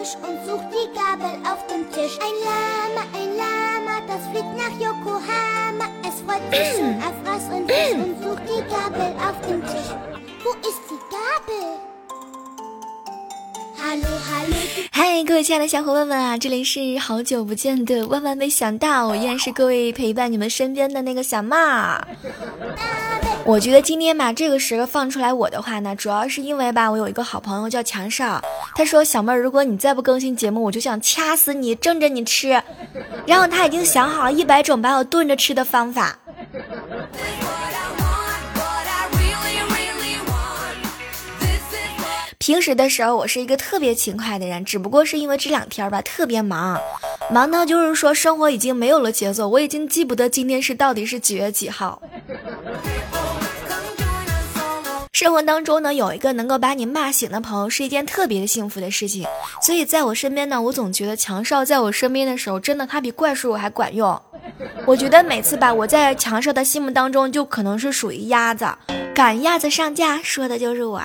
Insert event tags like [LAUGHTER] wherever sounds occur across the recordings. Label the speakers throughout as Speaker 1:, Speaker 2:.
Speaker 1: Fisch und sucht die Gabel auf dem Tisch. Ein Lama, ein Lama, das fliegt nach Yokohama. Es freut sich auf Fraß und Fisch und sucht die Gabel auf dem Tisch. Wo ist die Gabel?
Speaker 2: 嗨，各位亲爱的小伙伴们啊，这里是好久不见的万万没想到，我依然是各位陪伴你们身边的那个小妹。我觉得今天把这个时刻放出来我的话呢，主要是因为吧，我有一个好朋友叫强少，他说小妹儿，如果你再不更新节目，我就想掐死你，蒸着你吃。然后他已经想好了一百种把我炖着吃的方法。平时的时候，我是一个特别勤快的人，只不过是因为这两天吧特别忙，忙到就是说生活已经没有了节奏，我已经记不得今天是到底是几月几号。生活当中呢，有一个能够把你骂醒的朋友，是一件特别幸福的事情。所以在我身边呢，我总觉得强少在我身边的时候，真的他比怪叔叔还管用。我觉得每次吧，我在强少的心目当中，就可能是属于鸭子，赶鸭子上架，说的就是我。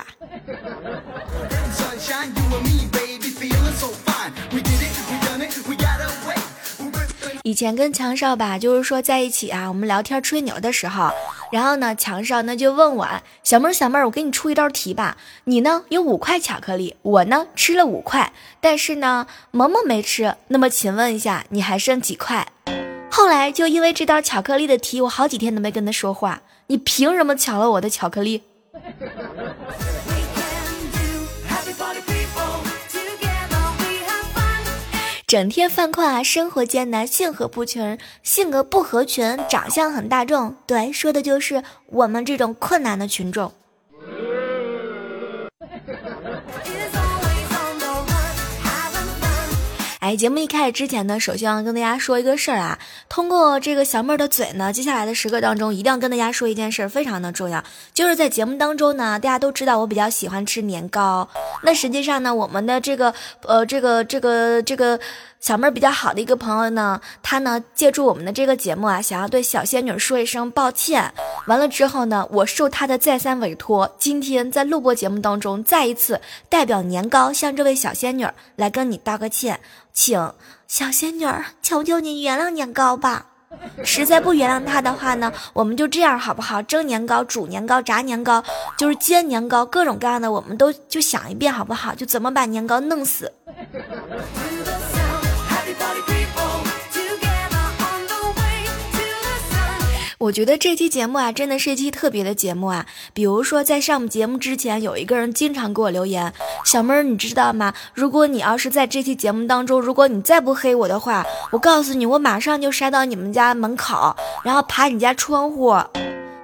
Speaker 2: 以前跟强少吧，就是说在一起啊，我们聊天吹牛的时候，然后呢，强少那就问我，小妹儿小妹儿，我给你出一道题吧，你呢有五块巧克力，我呢吃了五块，但是呢萌萌没吃，那么请问一下，你还剩几块？[LAUGHS] 后来就因为这道巧克力的题，我好几天都没跟他说话，你凭什么抢了我的巧克力？整天犯困啊，生活艰难，性格不群，性格不合群，长相很大众，对，说的就是我们这种困难的群众。哎，节目一开始之前呢，首先要跟大家说一个事儿啊。通过这个小妹儿的嘴呢，接下来的时刻当中，一定要跟大家说一件事儿，非常的重要，就是在节目当中呢，大家都知道我比较喜欢吃年糕。那实际上呢，我们的这个呃，这个这个这个。小妹儿比较好的一个朋友呢，她呢借助我们的这个节目啊，想要对小仙女说一声抱歉。完了之后呢，我受她的再三委托，今天在录播节目当中，再一次代表年糕向这位小仙女来跟你道个歉，请小仙女求求你原谅年糕吧。实在不原谅她的话呢，我们就这样好不好？蒸年糕、煮年糕、炸年糕，就是煎年糕，各种各样的，我们都就想一遍好不好？就怎么把年糕弄死。我觉得这期节目啊，真的是一期特别的节目啊。比如说，在上节目之前，有一个人经常给我留言：“小妹儿，你知道吗？如果你要是在这期节目当中，如果你再不黑我的话，我告诉你，我马上就杀到你们家门口，然后爬你家窗户。”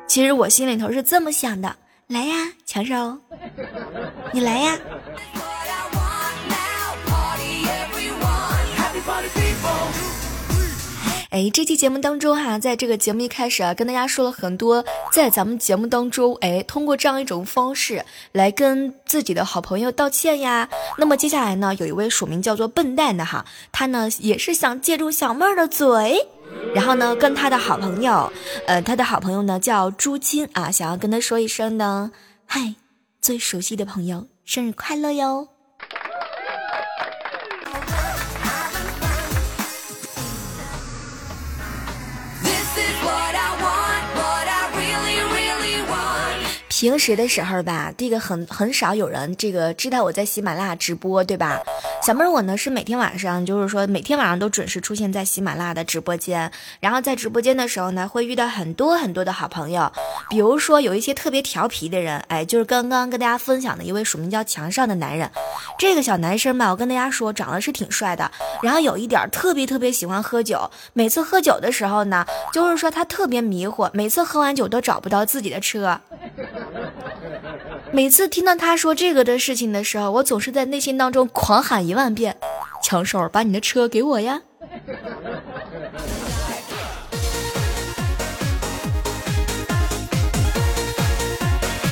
Speaker 2: 其实我心里头是这么想的：来呀，强少，你来呀。哎，这期节目当中哈，在这个节目一开始啊，跟大家说了很多，在咱们节目当中，哎，通过这样一种方式来跟自己的好朋友道歉呀。那么接下来呢，有一位署名叫做笨蛋的哈，他呢也是想借助小妹儿的嘴，然后呢跟他的好朋友，呃，他的好朋友呢叫朱金啊，想要跟他说一声呢，嗨，最熟悉的朋友，生日快乐哟。平时的时候吧，这个很很少有人这个知道我在喜马拉雅直播，对吧？小妹儿我呢是每天晚上，就是说每天晚上都准时出现在喜马拉雅的直播间，然后在直播间的时候呢，会遇到很多很多的好朋友，比如说有一些特别调皮的人，哎，就是刚刚跟大家分享的一位署名叫墙上的男人，这个小男生吧，我跟大家说，长得是挺帅的，然后有一点特别特别喜欢喝酒，每次喝酒的时候呢，就是说他特别迷糊，每次喝完酒都找不到自己的车。[LAUGHS] 每次听到他说这个的事情的时候，我总是在内心当中狂喊一万遍：“强手，把你的车给我呀！” [LAUGHS]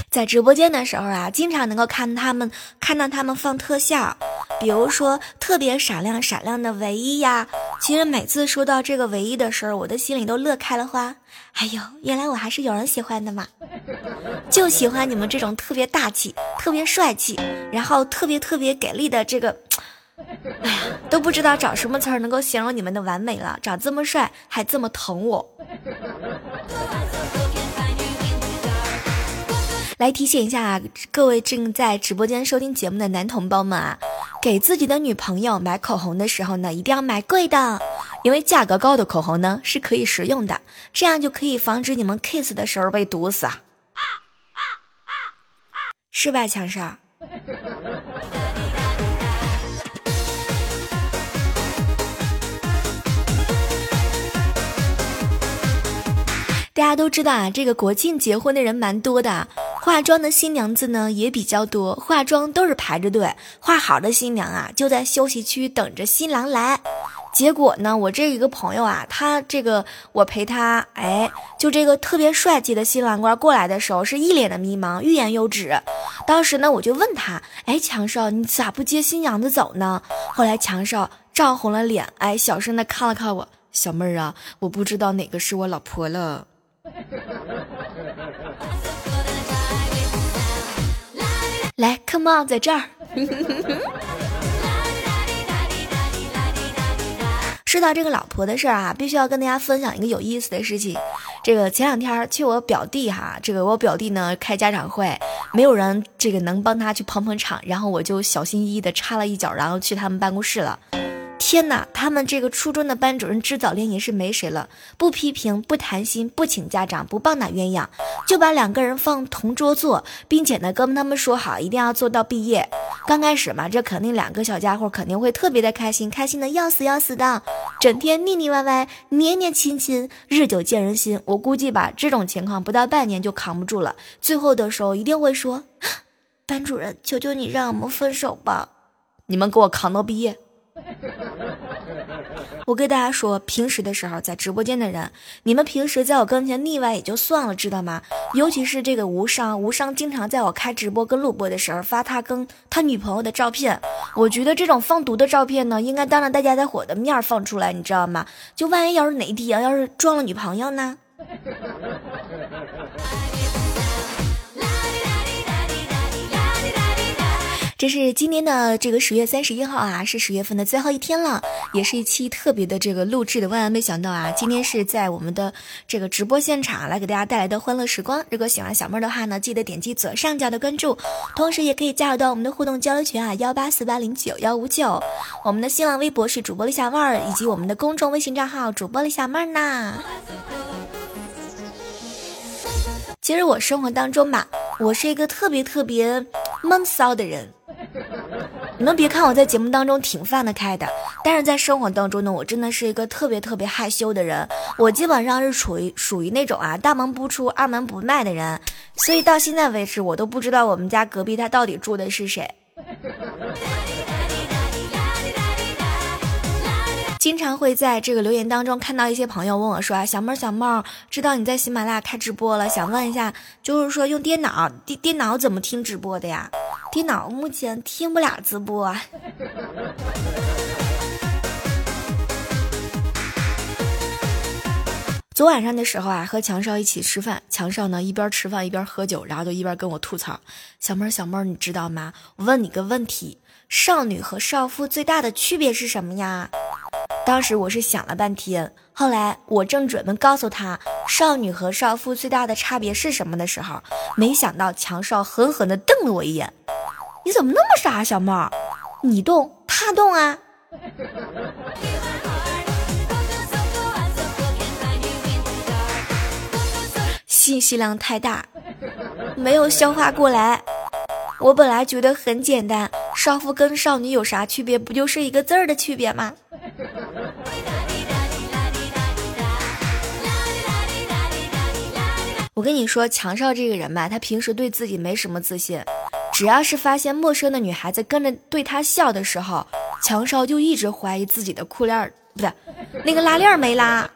Speaker 2: 在直播间的时候啊，经常能够看他们看到他们放特效，比如说特别闪亮闪亮的唯一呀。其实每次说到这个唯一的时候，我的心里都乐开了花。哎呦，原来我还是有人喜欢的嘛！就喜欢你们这种特别大气、特别帅气，然后特别特别给力的这个。哎呀，都不知道找什么词儿能够形容你们的完美了。长这么帅，还这么疼我。来提醒一下各位正在直播间收听节目的男同胞们啊，给自己的女朋友买口红的时候呢，一定要买贵的，因为价格高的口红呢是可以食用的，这样就可以防止你们 kiss 的时候被毒死啊，是吧，强少？大家都知道啊，这个国庆结婚的人蛮多的。化妆的新娘子呢也比较多，化妆都是排着队，化好的新娘啊就在休息区等着新郎来。结果呢，我这一个朋友啊，他这个我陪他，哎，就这个特别帅气的新郎官过来的时候，是一脸的迷茫，欲言又止。当时呢，我就问他，哎，强少，你咋不接新娘子走呢？后来强少涨红了脸，哎，小声的看了看我，小妹儿啊，我不知道哪个是我老婆了。来，come on，在这儿。[LAUGHS] 说到这个老婆的事儿啊，必须要跟大家分享一个有意思的事情。这个前两天去我表弟哈，这个我表弟呢开家长会，没有人这个能帮他去捧捧场，然后我就小心翼翼的插了一脚，然后去他们办公室了。天哪，他们这个初中的班主任知早恋也是没谁了，不批评，不谈心，不请家长，不棒打鸳鸯，就把两个人放同桌坐，并且呢跟他们说好一定要做到毕业。刚开始嘛，这肯定两个小家伙肯定会特别的开心，开心的要死要死的，整天腻腻歪歪，黏黏亲亲，日久见人心。我估计吧，这种情况不到半年就扛不住了，最后的时候一定会说，[GASPS] 班主任，求求你让我们分手吧，你们给我扛到毕业。[LAUGHS] 我跟大家说，平时的时候在直播间的人，你们平时在我跟前腻歪也就算了，知道吗？尤其是这个无伤，无伤经常在我开直播跟录播的时候发他跟他女朋友的照片。我觉得这种放毒的照片呢，应该当着大家在伙的面放出来，你知道吗？就万一要是哪天要是撞了女朋友呢？这是今天的这个十月三十一号啊，是十月份的最后一天了，也是一期特别的这个录制的。万万没想到啊，今天是在我们的这个直播现场来给大家带来的欢乐时光。如果喜欢小妹儿的话呢，记得点击左上角的关注，同时也可以加入到我们的互动交流群啊，幺八四八零九幺五九。我们的新浪微博是主播李小妹儿，以及我们的公众微信账号主播李小妹儿呢。其实我生活当中吧，我是一个特别特别闷骚的人。你们别看我在节目当中挺放得开的，但是在生活当中呢，我真的是一个特别特别害羞的人。我基本上是处于属于那种啊大门不出二门不迈的人，所以到现在为止，我都不知道我们家隔壁他到底住的是谁。经常会在这个留言当中看到一些朋友问我说啊，小妹儿小妹儿，知道你在喜马拉雅开直播了，想问一下，就是说用电脑电电脑怎么听直播的呀？电脑目前听不了直播。[LAUGHS] 昨晚上的时候啊，和强少一起吃饭，强少呢一边吃饭一边喝酒，然后就一边跟我吐槽：“小妹儿小妹儿，你知道吗？我问你个问题，少女和少妇最大的区别是什么呀？”当时我是想了半天，后来我正准备告诉他少女和少妇最大的差别是什么的时候，没想到强少狠狠地瞪了我一眼：“你怎么那么傻，啊小猫？你动他动啊？”信息量太大，没有消化过来。我本来觉得很简单，少妇跟少女有啥区别？不就是一个字儿的区别吗？[LAUGHS] 我跟你说，强少这个人吧，他平时对自己没什么自信，只要是发现陌生的女孩子跟着对他笑的时候，强少就一直怀疑自己的裤链不对，那个拉链没拉。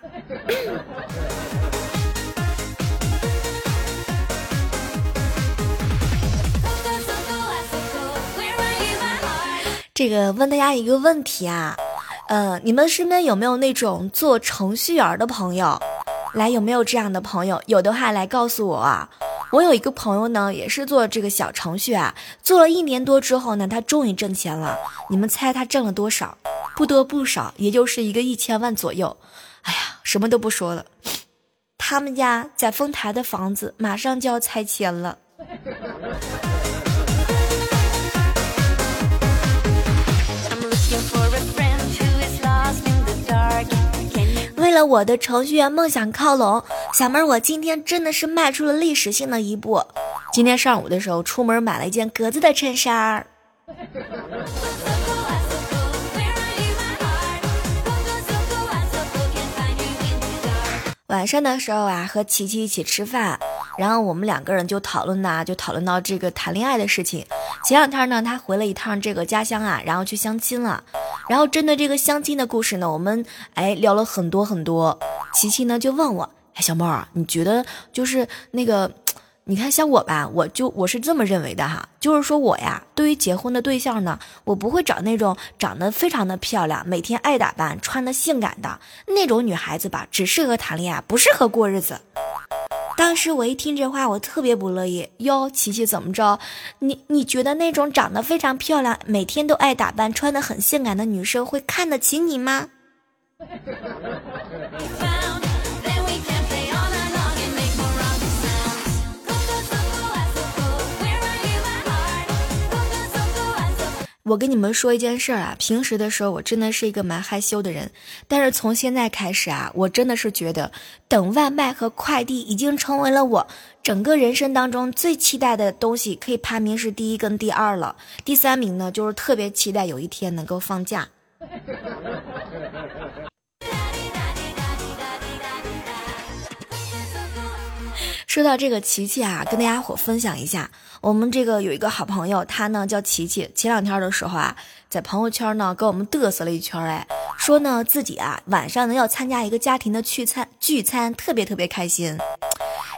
Speaker 2: 这个问大家一个问题啊，嗯，你们身边有没有那种做程序员的朋友？来，有没有这样的朋友？有的话来告诉我啊。我有一个朋友呢，也是做这个小程序啊，做了一年多之后呢，他终于挣钱了。你们猜他挣了多少？不多不少，也就是一个一千万左右。哎呀，什么都不说了，他们家在丰台的房子马上就要拆迁了。为了我的程序员梦想靠拢，小妹儿，我今天真的是迈出了历史性的一步。今天上午的时候，出门买了一件格子的衬衫儿。晚上的时候啊，和琪琪一起吃饭，然后我们两个人就讨论呐，就讨论到这个谈恋爱的事情。前两天呢，他回了一趟这个家乡啊，然后去相亲了。然后针对这个相亲的故事呢，我们哎聊了很多很多。琪琪呢就问我，哎，小猫啊，你觉得就是那个，[TSK] 你看像我吧，我就我是这么认为的哈，就是说我呀，对于结婚的对象呢，我不会找那种长得非常的漂亮，每天爱打扮，穿的性感的那种女孩子吧，只适合谈恋爱，不适合过日子。当时我一听这话，我特别不乐意。哟，琪琪怎么着？你你觉得那种长得非常漂亮、每天都爱打扮、穿得很性感的女生会看得起你吗？[LAUGHS] 我跟你们说一件事儿啊，平时的时候我真的是一个蛮害羞的人，但是从现在开始啊，我真的是觉得等外卖和快递已经成为了我整个人生当中最期待的东西，可以排名是第一跟第二了。第三名呢，就是特别期待有一天能够放假。说到这个琪琪啊，跟大家伙分享一下，我们这个有一个好朋友，他呢叫琪琪。前两天的时候啊，在朋友圈呢给我们嘚瑟了一圈，哎，说呢自己啊晚上呢要参加一个家庭的聚餐，聚餐特别特别开心。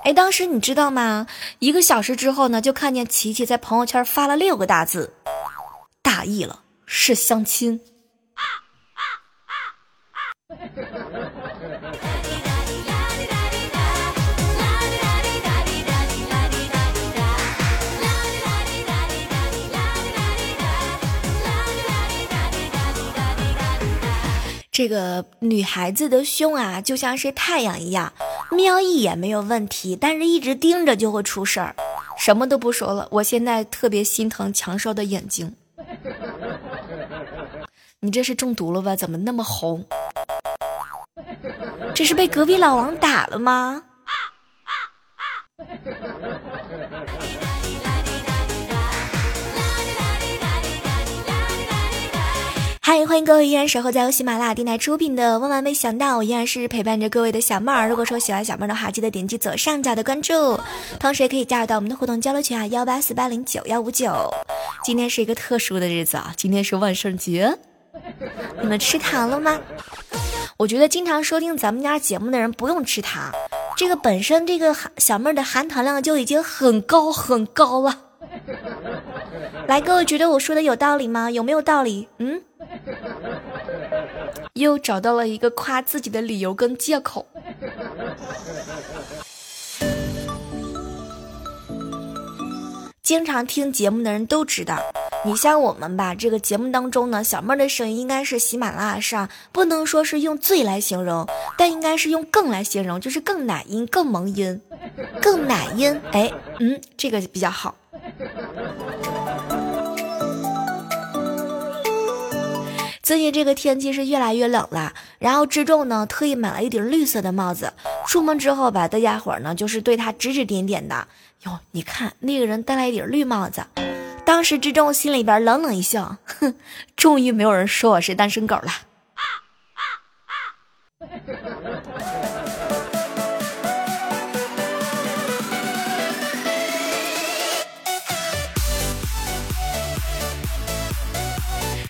Speaker 2: 哎，当时你知道吗？一个小时之后呢，就看见琪琪在朋友圈发了六个大字，大意了，是相亲。啊啊啊啊这个女孩子的胸啊，就像是太阳一样，瞄一眼没有问题，但是一直盯着就会出事儿。什么都不说了，我现在特别心疼强少的眼睛。你这是中毒了吧？怎么那么红？这是被隔壁老王打了吗？啊啊啊嗨，欢迎各位依然守候在由喜马拉雅电台出品的《万万没想到》，我依然是陪伴着各位的小妹儿。如果说喜欢小妹儿的话，记得点击左上角的关注，同时也可以加入到我们的互动交流群啊，幺八四八零九幺五九。今天是一个特殊的日子啊，今天是万圣节，你们吃糖了吗？我觉得经常收听咱们家节目的人不用吃糖，这个本身这个小妹儿的含糖量就已经很高很高了。来，各位觉得我说的有道理吗？有没有道理？嗯？[LAUGHS] 又找到了一个夸自己的理由跟借口。经常听节目的人都知道，你像我们吧，这个节目当中呢，小妹儿的声音应该是喜马拉雅上不能说是用最来形容，但应该是用更来形容，就是更奶音、更萌音、更奶音。哎，嗯，这个比较好。最近这个天气是越来越冷了，然后志仲呢特意买了一顶绿色的帽子，出门之后吧，大家伙呢就是对他指指点点的。哟，你看那个人戴了一顶绿帽子，当时志仲心里边冷冷一笑，哼，[LAUGHS] 终于没有人说我是单身狗了。啊啊啊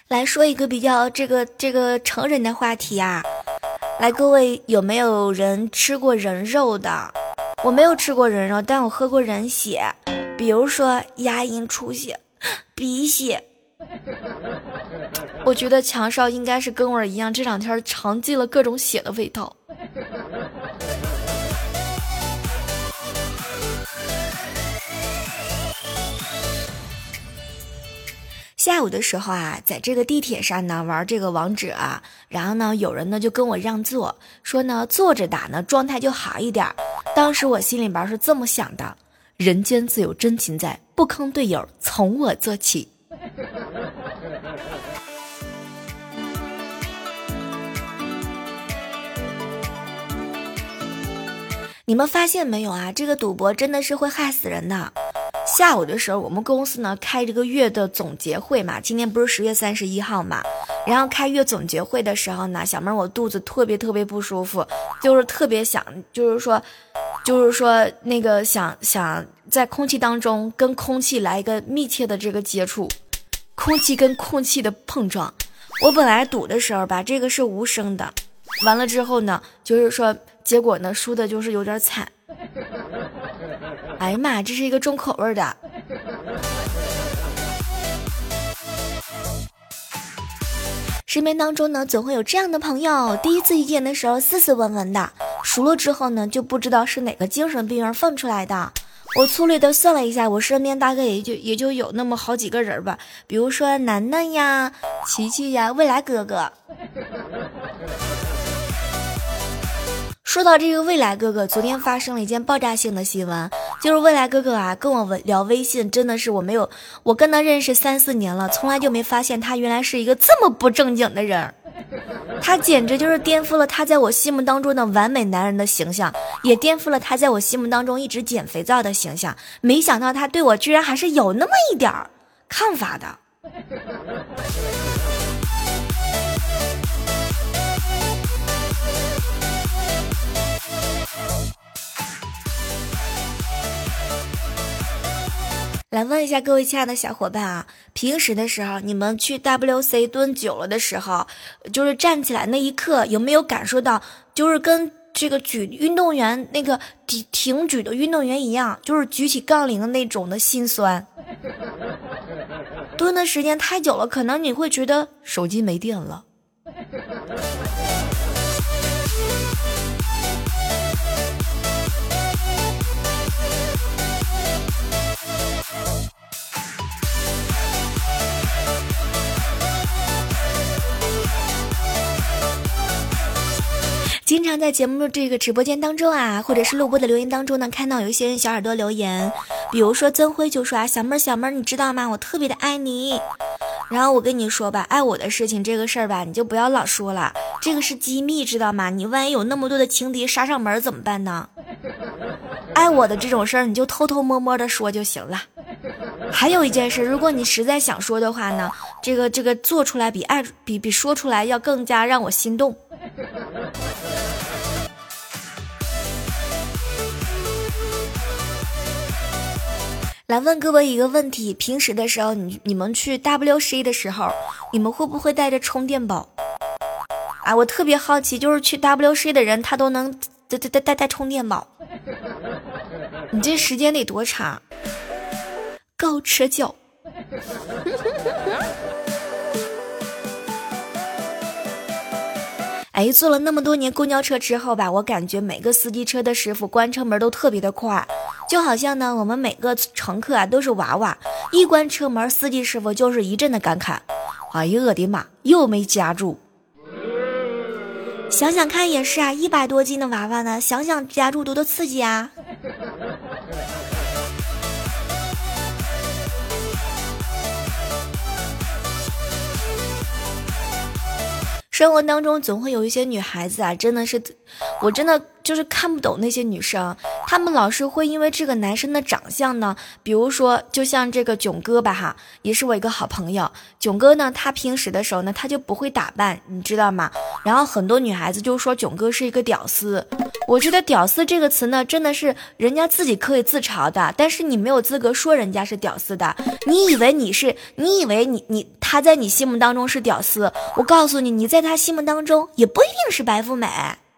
Speaker 2: 来说一个比较这个这个成人的话题啊，来，各位有没有人吃过人肉的？我没有吃过人肉，但我喝过人血，比如说牙龈出血、[GASPS] 鼻血。我觉得强少应该是跟我一样，这两天尝尽了各种血的味道。下午的时候啊，在这个地铁上呢玩这个王者啊，然后呢有人呢就跟我让座，说呢坐着打呢状态就好一点。当时我心里边是这么想的：人间自有真情在，不坑队友从我做起。[LAUGHS] 你们发现没有啊？这个赌博真的是会害死人的。下午的时候，我们公司呢开这个月的总结会嘛，今天不是十月三十一号嘛，然后开月总结会的时候呢，小妹我肚子特别特别不舒服，就是特别想，就是说，就是说那个想想在空气当中跟空气来一个密切的这个接触，空气跟空气的碰撞。我本来赌的时候吧，这个是无声的，完了之后呢，就是说。结果呢，输的就是有点惨。哎呀妈，这是一个重口味的。[LAUGHS] 身边当中呢，总会有这样的朋友，第一次遇见的时候斯斯文文的，熟了之后呢，就不知道是哪个精神病院放出来的。我粗略的算了一下，我身边大概也就也就有那么好几个人吧，比如说楠楠呀、琪琪呀、未来哥哥。说到这个未来哥哥，昨天发生了一件爆炸性的新闻，就是未来哥哥啊跟我聊微信，真的是我没有，我跟他认识三四年了，从来就没发现他原来是一个这么不正经的人，他简直就是颠覆了他在我心目当中的完美男人的形象，也颠覆了他在我心目当中一直捡肥皂的形象，没想到他对我居然还是有那么一点儿看法的。来问一下各位亲爱的小伙伴啊，平时的时候你们去 WC 蹲久了的时候，就是站起来那一刻，有没有感受到，就是跟这个举运动员那个挺挺举的运动员一样，就是举起杠铃的那种的心酸。蹲的时间太久了，可能你会觉得手机没电了。经常在节目这个直播间当中啊，或者是录播的留言当中呢，看到有一些人小耳朵留言，比如说曾辉就说啊，小妹儿小妹儿，你知道吗？我特别的爱你。然后我跟你说吧，爱我的事情这个事儿吧，你就不要老说了，这个是机密，知道吗？你万一有那么多的情敌杀上门怎么办呢？爱我的这种事儿，你就偷偷摸摸的说就行了。还有一件事，如果你实在想说的话呢，这个这个做出来比爱比比说出来要更加让我心动。来问各位一个问题：平时的时候，你你们去 WC 的时候，你们会不会带着充电宝？啊，我特别好奇，就是去 WC 的人，他都能带带带带带充电宝，你这时间得多长？高车脚。[LAUGHS] 哎，坐了那么多年公交车之后吧，我感觉每个司机车的师傅关车门都特别的快，就好像呢，我们每个乘客啊都是娃娃，一关车门，司机师傅就是一阵的感慨：“哎呀，我的妈，又没夹住。”想想看也是啊，一百多斤的娃娃呢，想想夹住多多刺激啊！生活当中总会有一些女孩子啊，真的是，我真的就是看不懂那些女生，她们老是会因为这个男生的长相呢，比如说就像这个囧哥吧哈，也是我一个好朋友，囧哥呢，他平时的时候呢，他就不会打扮，你知道吗？然后很多女孩子就说囧哥是一个屌丝，我觉得“屌丝”这个词呢，真的是人家自己可以自嘲的，但是你没有资格说人家是屌丝的。你以为你是？你以为你你他在你心目当中是屌丝？我告诉你，你在他心目当中也不一定是白富美。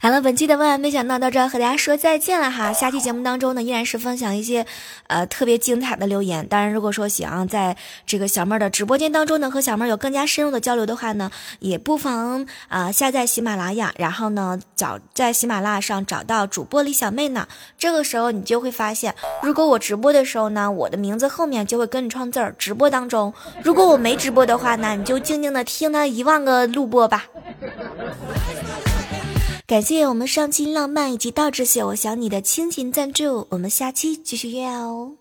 Speaker 2: 好了，本期的万万没想到到这和大家说再见了哈。下期节目当中呢，依然是分享一些呃特别精彩的留言。当然，如果说想在这个小妹儿的直播间当中呢，和小妹儿有更加深入的交流的话呢，也不妨啊下载喜马拉雅，然后呢找在喜马拉雅上找到主播李小妹呢。这个时候你就会发现，如果我直播的时候呢，我的名字后面就会跟你串字儿。直播当中，如果我没直播的话呢，你就静静的听那一万个录播吧。感谢我们上期浪漫以及倒置写我想你的亲情赞助，我们下期继续约哦。